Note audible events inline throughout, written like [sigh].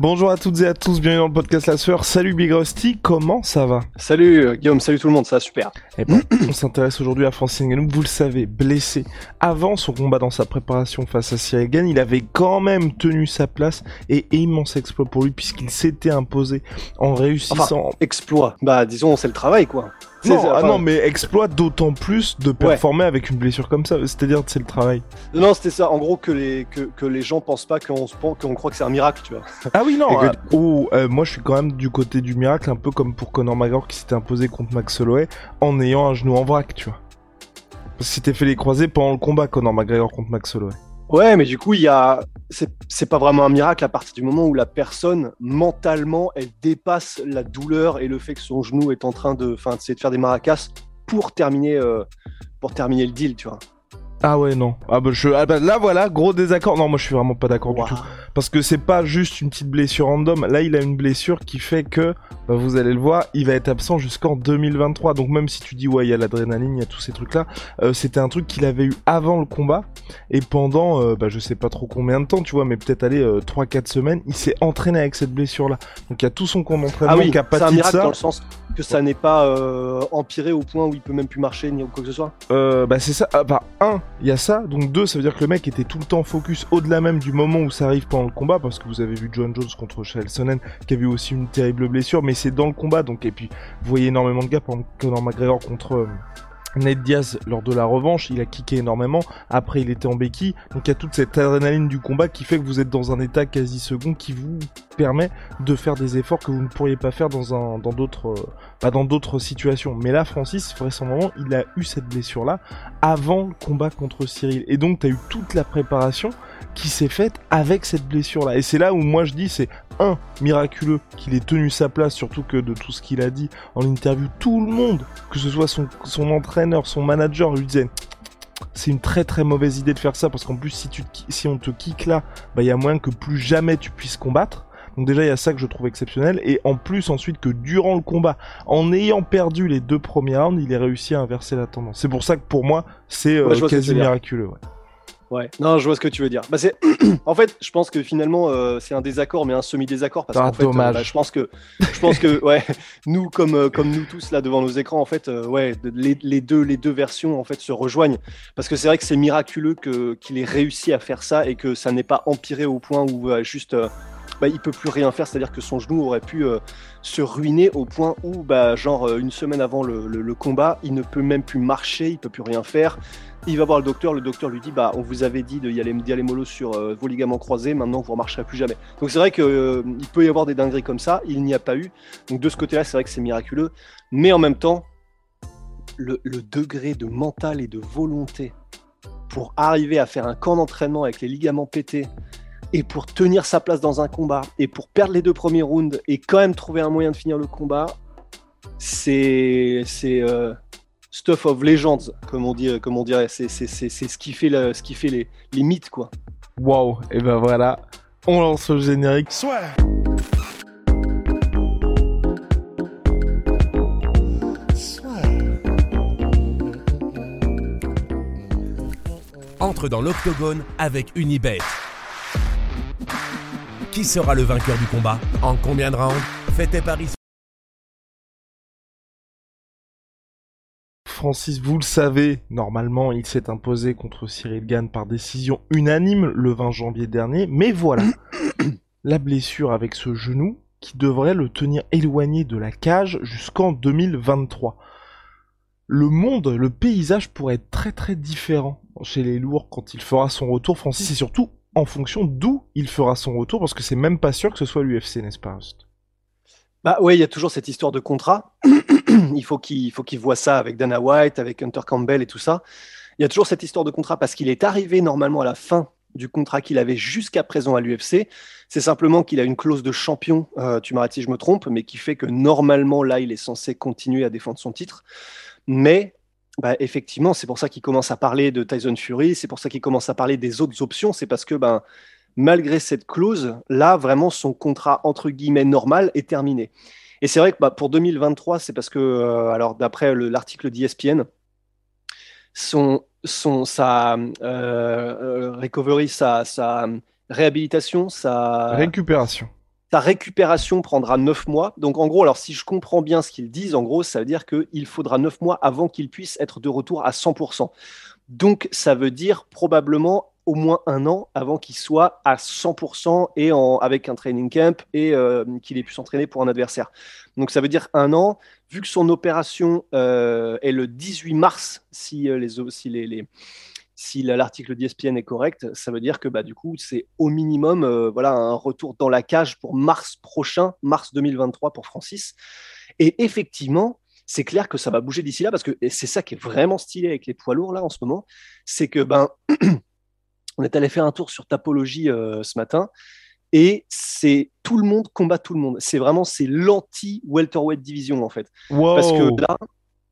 Bonjour à toutes et à tous, bienvenue dans le podcast La Sueur. Salut Big Rusty, comment ça va? Salut euh, Guillaume, salut tout le monde, ça va super. Eh ben, [clears throat] on s'intéresse aujourd'hui à Francis Ngannou, vous le savez, blessé. Avant son combat dans sa préparation face à Cyril Gann, il avait quand même tenu sa place et immense exploit pour lui puisqu'il s'était imposé en réussissant... Enfin, exploit, bah disons c'est le travail quoi. Non, ah non, mais exploit d'autant plus de performer avec une blessure comme ça, c'est-à-dire c'est le travail. Non, c'était ça, en gros que les, que, que les gens pensent pas qu'on qu'on croit que c'est un miracle, tu vois. [laughs] Ah oui, non, que- euh, oh, euh, moi je suis quand même du côté du miracle, un peu comme pour Conor McGregor qui s'était imposé contre Max Holloway en ayant un genou en vrac, tu vois. Parce que s'était fait les croisés pendant le combat, Conor McGregor contre Max Holloway. Ouais, mais du coup, il y a. C'est pas vraiment un miracle à partir du moment où la personne, mentalement, elle dépasse la douleur et le fait que son genou est en train de, de faire des maracas pour terminer, euh, pour terminer le deal, tu vois. Ah ouais, non. Ah bah, je... ah bah, là voilà, gros désaccord. Non, moi je suis vraiment pas d'accord du tout. Parce que c'est pas juste une petite blessure random. Là, il a une blessure qui fait que, bah, vous allez le voir, il va être absent jusqu'en 2023. Donc même si tu dis, ouais, il y a l'adrénaline, il y a tous ces trucs-là, euh, c'était un truc qu'il avait eu avant le combat. Et pendant, euh, bah, je sais pas trop combien de temps, tu vois, mais peut-être aller 3-4 semaines, il s'est entraîné avec cette blessure-là. Donc il y a tout son camp d'entraînement Ah oui, qui a c'est un pâti de miracle ça. dans le sens que ça n'est pas euh, empiré au point où il peut même plus marcher ni quoi que ce soit. Euh, bah c'est ça. Ah, bah un, il y a ça. Donc deux, ça veut dire que le mec était tout le temps focus au-delà même du moment où ça arrive pendant le combat, parce que vous avez vu John Jones contre Sonnen qui a eu aussi une terrible blessure, mais c'est dans le combat. Donc et puis vous voyez énormément de gars, par exemple Conor McGregor contre euh, Ned Diaz lors de la revanche, il a kické énormément. Après, il était en béquille. Donc il y a toute cette adrénaline du combat qui fait que vous êtes dans un état quasi second qui vous permet de faire des efforts que vous ne pourriez pas faire dans un dans d'autres euh, pas dans d'autres situations. Mais là, Francis, vraisemblablement, il a eu cette blessure-là avant le combat contre Cyril. Et donc, tu as eu toute la préparation qui s'est faite avec cette blessure-là. Et c'est là où moi je dis, c'est un, miraculeux qu'il ait tenu sa place, surtout que de tout ce qu'il a dit en interview, tout le monde, que ce soit son, son entraîneur, son manager, lui disait c'est une très très mauvaise idée de faire ça parce qu'en plus si tu te si on te kick là, bah il y a moyen que plus jamais tu puisses combattre. Donc déjà il y a ça que je trouve exceptionnel et en plus ensuite que durant le combat, en ayant perdu les deux premiers rounds, il ait réussi à inverser la tendance. C'est pour ça que pour moi c'est euh, Ouais, quasi miraculeux. ouais. Ouais, non, je vois ce que tu veux dire. Bah, c'est... [clears throat] en fait, je pense que finalement, euh, c'est un désaccord, mais un semi-désaccord. Parce Ah, qu'en fait, euh, bah, je pense que, je pense que, [laughs] ouais, nous, comme, euh, comme nous tous là devant nos écrans, en fait, euh, ouais, les, les deux, les deux versions en fait se rejoignent. Parce que c'est vrai que c'est miraculeux que, qu'il ait réussi à faire ça et que ça n'ait pas empiré au point où euh, juste, euh, bah, il peut plus rien faire. C'est-à-dire que son genou aurait pu euh, se ruiner au point où, bah, genre, euh, une semaine avant le, combat, il ne peut même plus marcher, il peut plus rien faire. Il va voir le docteur, le docteur lui dit bah on vous avait dit de y aller d'y aller mollo sur euh, vos ligaments croisés, maintenant vous ne remarcherez plus jamais. Donc c'est vrai que euh, il peut y avoir des dingueries comme ça, il n'y a pas eu. Donc de ce côté-là, c'est vrai que c'est miraculeux, mais en même temps, le, le degré de mental et de volonté pour arriver à faire un camp d'entraînement avec les ligaments pétés et pour tenir sa place dans un combat et pour perdre les deux premiers rounds et quand même trouver un moyen de finir le combat, c'est c'est euh, stuff of legends comme on dit comme on dirait c'est c'est c'est c'est ce qui fait le, ce qui fait les, les mythes quoi Waouh, et ben voilà, on lance le générique. entre dans l'octogone avec Unibet. Qui sera le vainqueur du combat En combien de rounds Fais tes paris. Francis, vous le savez, normalement, il s'est imposé contre Cyril Gann par décision unanime le 20 janvier dernier, mais voilà, [coughs] la blessure avec ce genou qui devrait le tenir éloigné de la cage jusqu'en 2023. Le monde, le paysage pourrait être très très différent chez les lourds quand il fera son retour, Francis, et surtout en fonction d'où il fera son retour, parce que c'est même pas sûr que ce soit l'UFC, n'est-ce pas bah il y a toujours cette histoire de contrat [clears throat] il faut qu'il il faut qu'il voit ça avec Dana White avec Hunter Campbell et tout ça il y a toujours cette histoire de contrat parce qu'il est arrivé normalement à la fin du contrat qu'il avait jusqu'à présent à l'UFC. C'est simplement qu'il a une clause de champion, euh, tu m'arrêtes si je me trompe, mais qui fait que normalement, là, il est censé continuer à défendre son titre. Mais bah, effectivement, c'est pour ça qu'il commence à parler de Tyson Fury, c'est pour ça qu'il commence à parler des autres options, c'est parce que ben, malgré cette clause, là, vraiment, son contrat, entre guillemets, normal est terminé. Et c'est vrai que bah, pour 2023, c'est parce que, euh, alors d'après l'article d'ESPN, son, son, sa euh, euh, recovery, sa, sa réhabilitation, sa récupération. Sa récupération prendra neuf mois. Donc en gros, alors si je comprends bien ce qu'ils disent, en gros, ça veut dire qu'il faudra neuf mois avant qu'il puisse être de retour à 100%. Donc ça veut dire probablement au moins un an avant qu'il soit à 100% et avec un training camp et euh, qu'il ait pu s'entraîner pour un adversaire. Donc ça veut dire un an, vu que son opération euh, est le 18 mars, si euh, les, si les si l'article d'ESPN est correct, ça veut dire que bah, du coup, c'est au minimum voilà, un retour dans la cage pour mars prochain, mars 2023 pour Francis. Et effectivement, c'est clair que ça va bouger d'ici là parce que c'est ça qui est vraiment stylé avec les poids lourds là en ce moment, c'est que ben [clears throat] On est allé faire un tour sur Tapologie euh, ce matin et c'est tout le monde combat tout le monde. C'est vraiment c'est l'anti welterweight division en fait. Parce que là,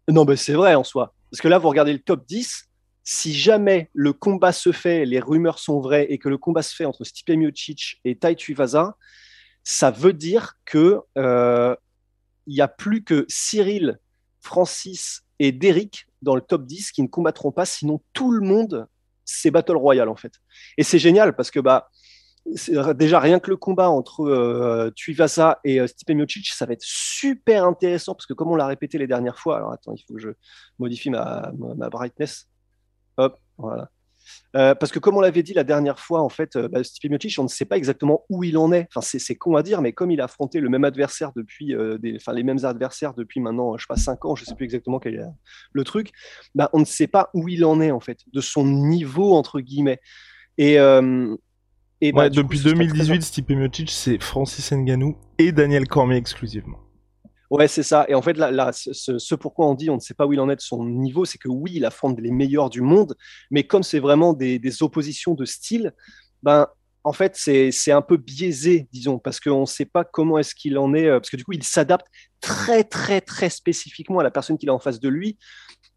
non mais c'est vrai en soi. Parce que là vous regardez le top 10. Si jamais le combat se fait, les rumeurs sont vraies et que le combat se fait entre Stipe Miocic et Tai Tuivasa, ça veut dire que euh, il n'y a plus que Cyril, Francis et Derrick dans le top 10 qui ne combattront pas, sinon tout le monde c'est Battle Royale en fait. Et c'est génial parce que bah, déjà rien que le combat entre euh, Tuivasa et euh, Stipe Miocic, ça va être super intéressant parce que comme on l'a répété les dernières fois, alors attends, il faut que je modifie ma brightness. Hop, voilà. Euh, parce que comme on l'avait dit la dernière fois, en fait, euh, bah, Stipe Miocic, on ne sait pas exactement où il en est. Enfin, c'est con à dire, mais comme il a affronté le même adversaire depuis, euh, des, enfin, les mêmes adversaires depuis maintenant, je sais pas, 5 ans, je sais plus exactement quel est le truc, bah, on ne sait pas où il en est, en fait, de son niveau, entre guillemets. Et, et bah, depuis 2018, Stipe Miocic, c'est Francis Ngannou et Daniel Cormier exclusivement. Ouais, c'est ça. Et en fait, là, ce, pourquoi on dit on ne sait pas où il en est de son niveau, c'est que oui, il affronte les meilleurs du monde, mais comme c'est vraiment des, oppositions de style, ben, en fait, c'est un peu biaisé, disons, parce qu'on ne sait pas comment est-ce qu'il en est, euh, parce que du coup, il s'adapte très, très, très spécifiquement à la personne qu'il a en face de lui.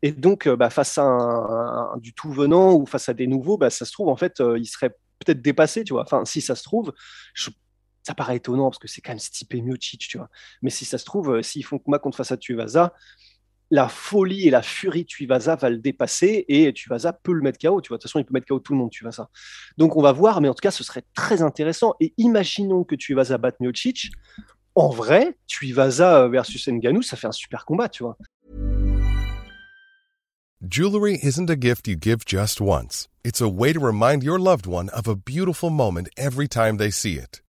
Et donc, euh, bah, face à un, du tout venant ou face à des nouveaux, bah, ça se trouve, en fait, euh, il serait peut-être dépassé, tu vois. Enfin, si ça se trouve, je ça paraît étonnant parce que c'est quand même Stipe Miocic, tu vois. Mais si ça se trouve, euh, s'ils font combat contre face à Tuivasa, la folie et la furie de Tuivasa va le dépasser et Tuivasa peut le mettre KO. Tu vois, de toute façon, il peut mettre KO tout le monde, Tuivasa. Donc on va voir, mais en tout cas, ce serait très intéressant. Et imaginons que Tuivasa batte Miocic. En vrai, Tuivasa versus Ngannou, ça fait un super combat, tu vois. Jewelry a way loved one of a beautiful moment every time they see it.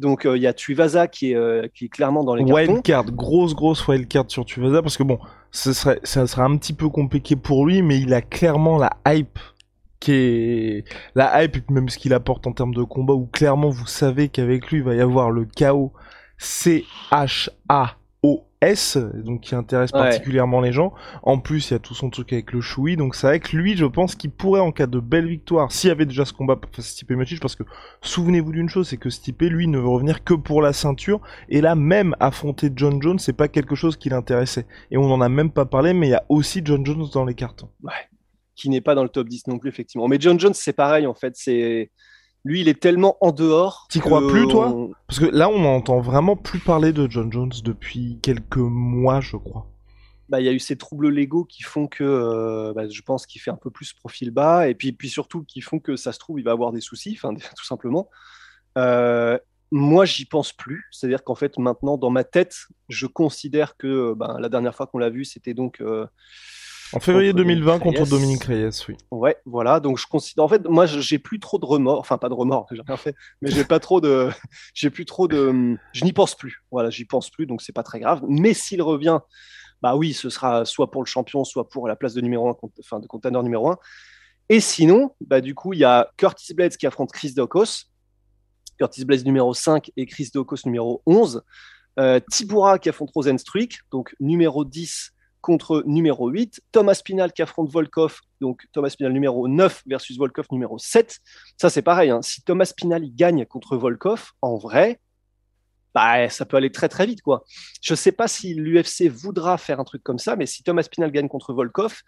Donc euh, il y a Tuivasa qui est, euh, clairement dans les cartons. card, grosse grosse card sur Tuivasa parce que bon, ce serait, ça serait un petit peu compliqué pour lui, mais il a clairement la hype qui est la hype même ce qu'il apporte en termes de combat où clairement vous savez qu'avec lui il va y avoir le chaos C H A S, donc qui intéresse particulièrement les gens. En plus, il y a tout son truc avec le Choui, donc c'est vrai que lui, je pense qu'il pourrait, en cas de belle victoire, s'il y avait déjà ce combat face à Stipe Miocic, parce que souvenez-vous d'une chose, c'est que Stipe, lui, ne veut revenir que pour la ceinture, et là, même affronter John Jones, c'est pas quelque chose qui l'intéressait. Et on en a même pas parlé, mais il y a aussi John Jones dans les cartons. Ouais. Qui n'est pas dans le top 10 non plus, effectivement. Mais John Jones, c'est pareil, en fait, c'est lui, il est tellement en dehors. T'y crois plus, toi Parce que là, on n'entend vraiment plus parler de John Jones depuis quelques mois, je crois. Bah, il y a eu ces troubles légaux qui font que euh, bah, je pense qu'il fait un peu plus profil bas, et puis, puis surtout qui font que ça se trouve, il va avoir des soucis, [laughs] tout simplement. Euh, moi, j'y pense plus. C'est-à-dire qu'en fait, maintenant, dans ma tête, je considère que bah, la dernière fois qu'on l'a vu, c'était donc. Euh, En février 2020 contre Dominique Reyes, oui. Ouais, voilà. Donc je considère, en fait, moi, j'ai plus trop de remords. Enfin, pas de remords, j'ai rien fait, mais j'ai pas trop de, [laughs] j'ai plus trop de, je n'y pense plus. Voilà, j'y pense plus, donc c'est pas très grave. Mais s'il revient, bah oui, ce sera soit pour le champion, soit pour la place de numéro 1, enfin de conteneur numéro 1. Et sinon, bah du coup, il y a Curtis Blades qui affronte Chris Dokos. Curtis Blades numéro 5 et Chris Dokos numéro 11. Euh, Tibura qui affronte Rosenstruik, donc numéro 10 contre numéro 8. Thomas Pinal qui affronte Volkov, donc Thomas Pinal numéro 9 versus Volkov numéro 7. Ça, c'est pareil. Hein. Si Thomas Pinal il gagne contre Volkov, en vrai, bah, ça peut aller très très vite. quoi. Je ne sais pas si l'UFC voudra faire un truc comme ça, mais si Thomas Pinal gagne contre Volkov,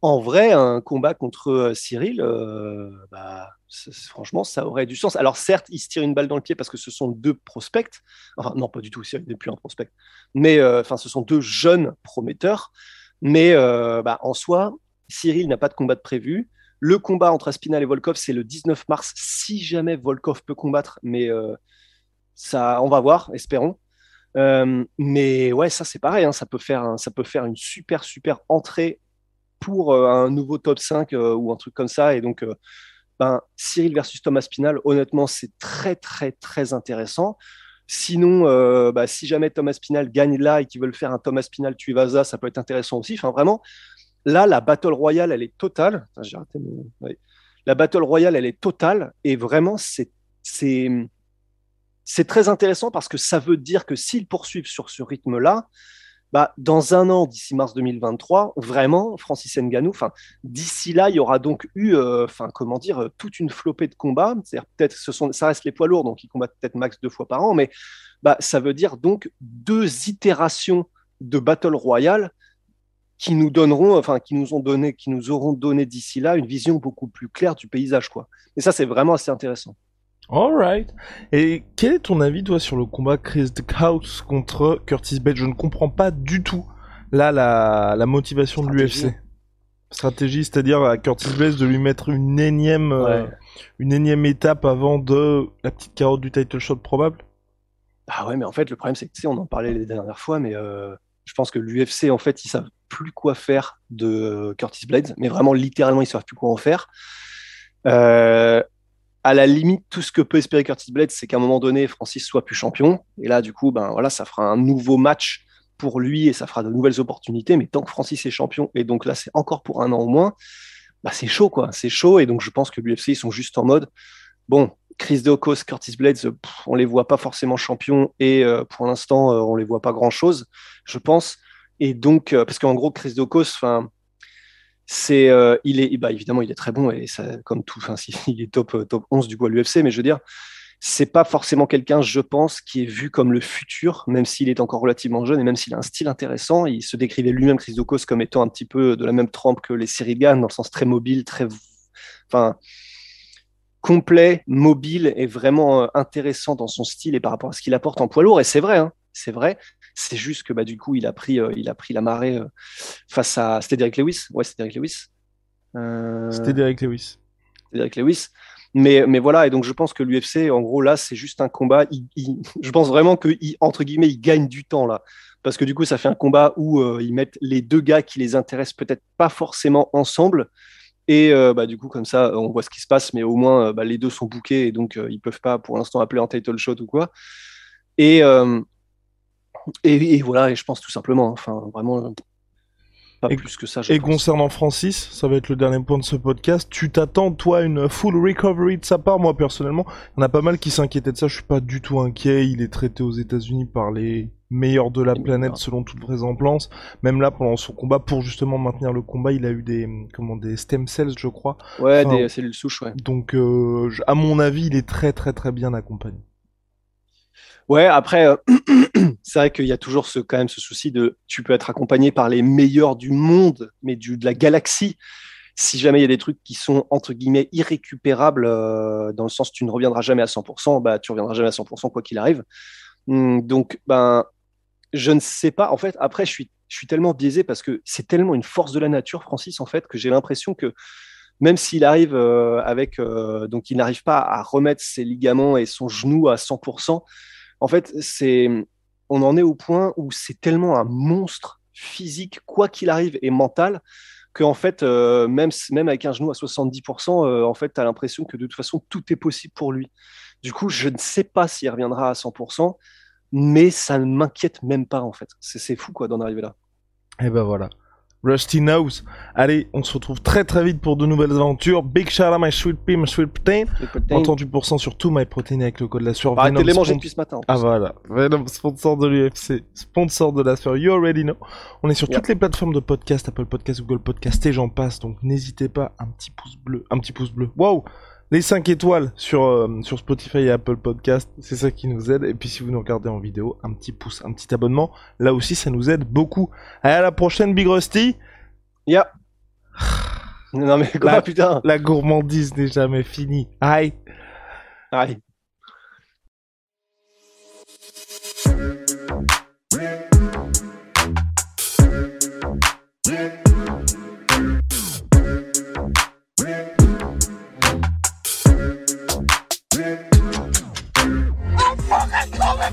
en vrai, un combat contre euh, Cyril, euh, bah, franchement, ça aurait du sens. Alors certes, il se tire une balle dans le pied parce que ce sont deux prospects. Enfin, non, pas du tout, Cyril n'est plus un prospect. Mais euh, ce sont deux jeunes prometteurs. Mais bah, en soi, Cyril n'a pas de combat de prévu. Le combat entre Aspinal et Volkov, c'est le 19 mars, si jamais Volkov peut combattre. Mais ça, on va voir, espérons. mais ouais, ça c'est pareil, hein, ça, peut faire ça peut faire une super, super entrée pour euh, un nouveau top 5 euh, ou un truc comme ça. Et donc, euh, ben, Cyril versus Thomas Pinal, honnêtement, c'est très, très, très intéressant. Sinon, bah, si jamais Thomas Pinal gagne là et qu'ils veulent faire un Thomas Pinal Tuivasa, ça peut être intéressant aussi. Enfin, vraiment, là, la Battle Royale, elle est totale. J'ai raté La Battle Royale, elle est totale. Et vraiment, c'est très intéressant parce que ça veut dire que s'ils poursuivent sur ce rythme-là, bah, dans un an, d'ici mars 2023, vraiment, Francis Ngannou, d'ici là, il y aura donc eu, euh, comment dire, euh, toute une flopée de combats. Peut-être, ce sont, ça reste les poids lourds, donc ils combattent peut-être max deux fois par an, mais bah, ça veut dire donc deux itérations de Battle Royale qui nous donneront, enfin, qui nous ont donné, qui nous auront donné d'ici là une vision beaucoup plus claire du paysage, quoi. Et ça, c'est vraiment assez intéressant. Alright. Et quel est ton avis, toi, sur le combat Chris House contre Curtis Blades Je ne comprends pas du tout, là, la, motivation de l'UFC. Stratégie, c'est-à-dire à Curtis Blades de lui mettre une énième, euh, une énième étape avant de la petite carotte du title shot probable? Ah ouais, mais en fait, le problème, c'est que, tu sais, on en parlait les dernières fois, mais euh, je pense que l'UFC, en fait, ils savent plus quoi faire de Curtis Blades, mais vraiment, littéralement, ils savent plus quoi en faire. Euh, à la limite, tout ce que peut espérer Curtis Blades, c'est qu'à un moment donné, Francis soit plus champion. Et là, du coup, ben ça fera un nouveau match pour lui et ça fera de nouvelles opportunités. Mais tant que Francis est champion, et donc là, c'est encore pour un an au moins, bah, c'est chaud, quoi. C'est chaud. Et donc, je pense que l'UFC, ils sont juste en mode, bon, Chris Deocos, Curtis Blades, on les voit pas forcément champions et euh, pour l'instant, euh, on les voit pas grand chose, je pense. Et donc, euh, parce qu'en gros, Chris Deocos, enfin, c'est euh, il est bah, évidemment il est très bon et ça, comme tout enfin [laughs] il est top euh, top 11 du coup à l'UFC mais je veux dire c'est pas forcément quelqu'un je pense qui est vu comme le futur même s'il est encore relativement jeune et même s'il a un style intéressant. Il se décrivait lui-même Chris comme étant un petit peu de la même trempe que les Cyril dans le sens très mobile très enfin complet mobile et vraiment euh, intéressant dans son style et par rapport à ce qu'il apporte en poids lourd. Et c'est vrai hein, c'est vrai c'est juste que bah, du coup, il a pris, euh, il a pris la marée euh, face à. C'était Derek Lewis? Ouais, c'était Derek Lewis. Euh, c'était Derek Lewis. Derek Lewis. Mais, mais voilà, et donc je pense que l'UFC, en gros, là, c'est juste un combat. [laughs] je pense vraiment que, entre guillemets, il gagne du temps là. Parce que du coup, ça fait un combat où ils mettent les deux gars qui les intéressent peut-être pas forcément ensemble. Et bah, du coup, comme ça, on voit ce qui se passe, mais au moins, bah, les deux sont bookés et donc ils peuvent pas pour l'instant appeler un title shot ou quoi. Et, et, voilà, et je pense tout simplement, enfin vraiment, pas plus que ça. et concernant Francis, ça va être le dernier point de ce podcast. Tu t'attends, toi, une full recovery de sa part? Moi, personnellement, il y en a pas mal qui s'inquiétaient de ça. Je suis pas du tout inquiet. Il est traité aux États-Unis par les meilleurs de la planète selon toute vraisemblance. Même là, pendant son combat, pour justement maintenir le combat, il a eu des comment des stem cells, je crois. Ouais, des cellules souches, ouais. Donc, euh, à mon avis, il est très très très bien accompagné. Ouais, après, euh, [clears throat] c'est vrai qu'il y a toujours ce, quand même ce souci de tu peux être accompagné par les meilleurs du monde, mais du, de la galaxie. Si jamais il y a des trucs qui sont entre guillemets irrécupérables, euh, dans le sens tu ne reviendras jamais à 100%, bah tu reviendras jamais à 100% quoi qu'il arrive. Hum, donc, ben, je ne sais pas. En fait, après, je suis, je suis tellement biaisé parce que c'est tellement une force de la nature, Francis, en fait, que j'ai l'impression que même s'il arrive euh, avec, donc il n'arrive pas à remettre ses ligaments et son genou à 100%, en fait, c'est, on en est au point où c'est tellement un monstre physique, quoi qu'il arrive, et mental, que en fait, euh, même, même avec un genou à 70%, euh, en fait, tu as l'impression que de toute façon, tout est possible pour lui. Du coup, je ne sais pas s'il reviendra à 100%, mais ça ne m'inquiète même pas, en fait. C'est fou, quoi, d'en arriver là. Et eh ben voilà. Rusty Nose. Allez, on se retrouve très très vite pour de nouvelles aventures. Big shout out my sweet pea, my sweet protein. 38% sur tout my protein avec le code de la sueur. Arrêtez de les manger depuis ce matin. Ah voilà. Venom, sponsor de l'UFC, sponsor de la sueur. You already know. On est sur toutes les plateformes de podcast, Apple Podcast, Google Podcast et j'en passe. Donc n'hésitez pas, un petit pouce bleu, un petit pouce bleu. Waouh les 5 étoiles sur, euh, sur Spotify et Apple Podcast, c'est ça qui nous aide. Et puis si vous nous regardez en vidéo, un petit pouce, un petit abonnement, là aussi ça nous aide beaucoup. Allez, à la prochaine Big Rusty. Ya. non mais quoi, la, putain. La gourmandise n'est jamais finie. Aïe. Aïe.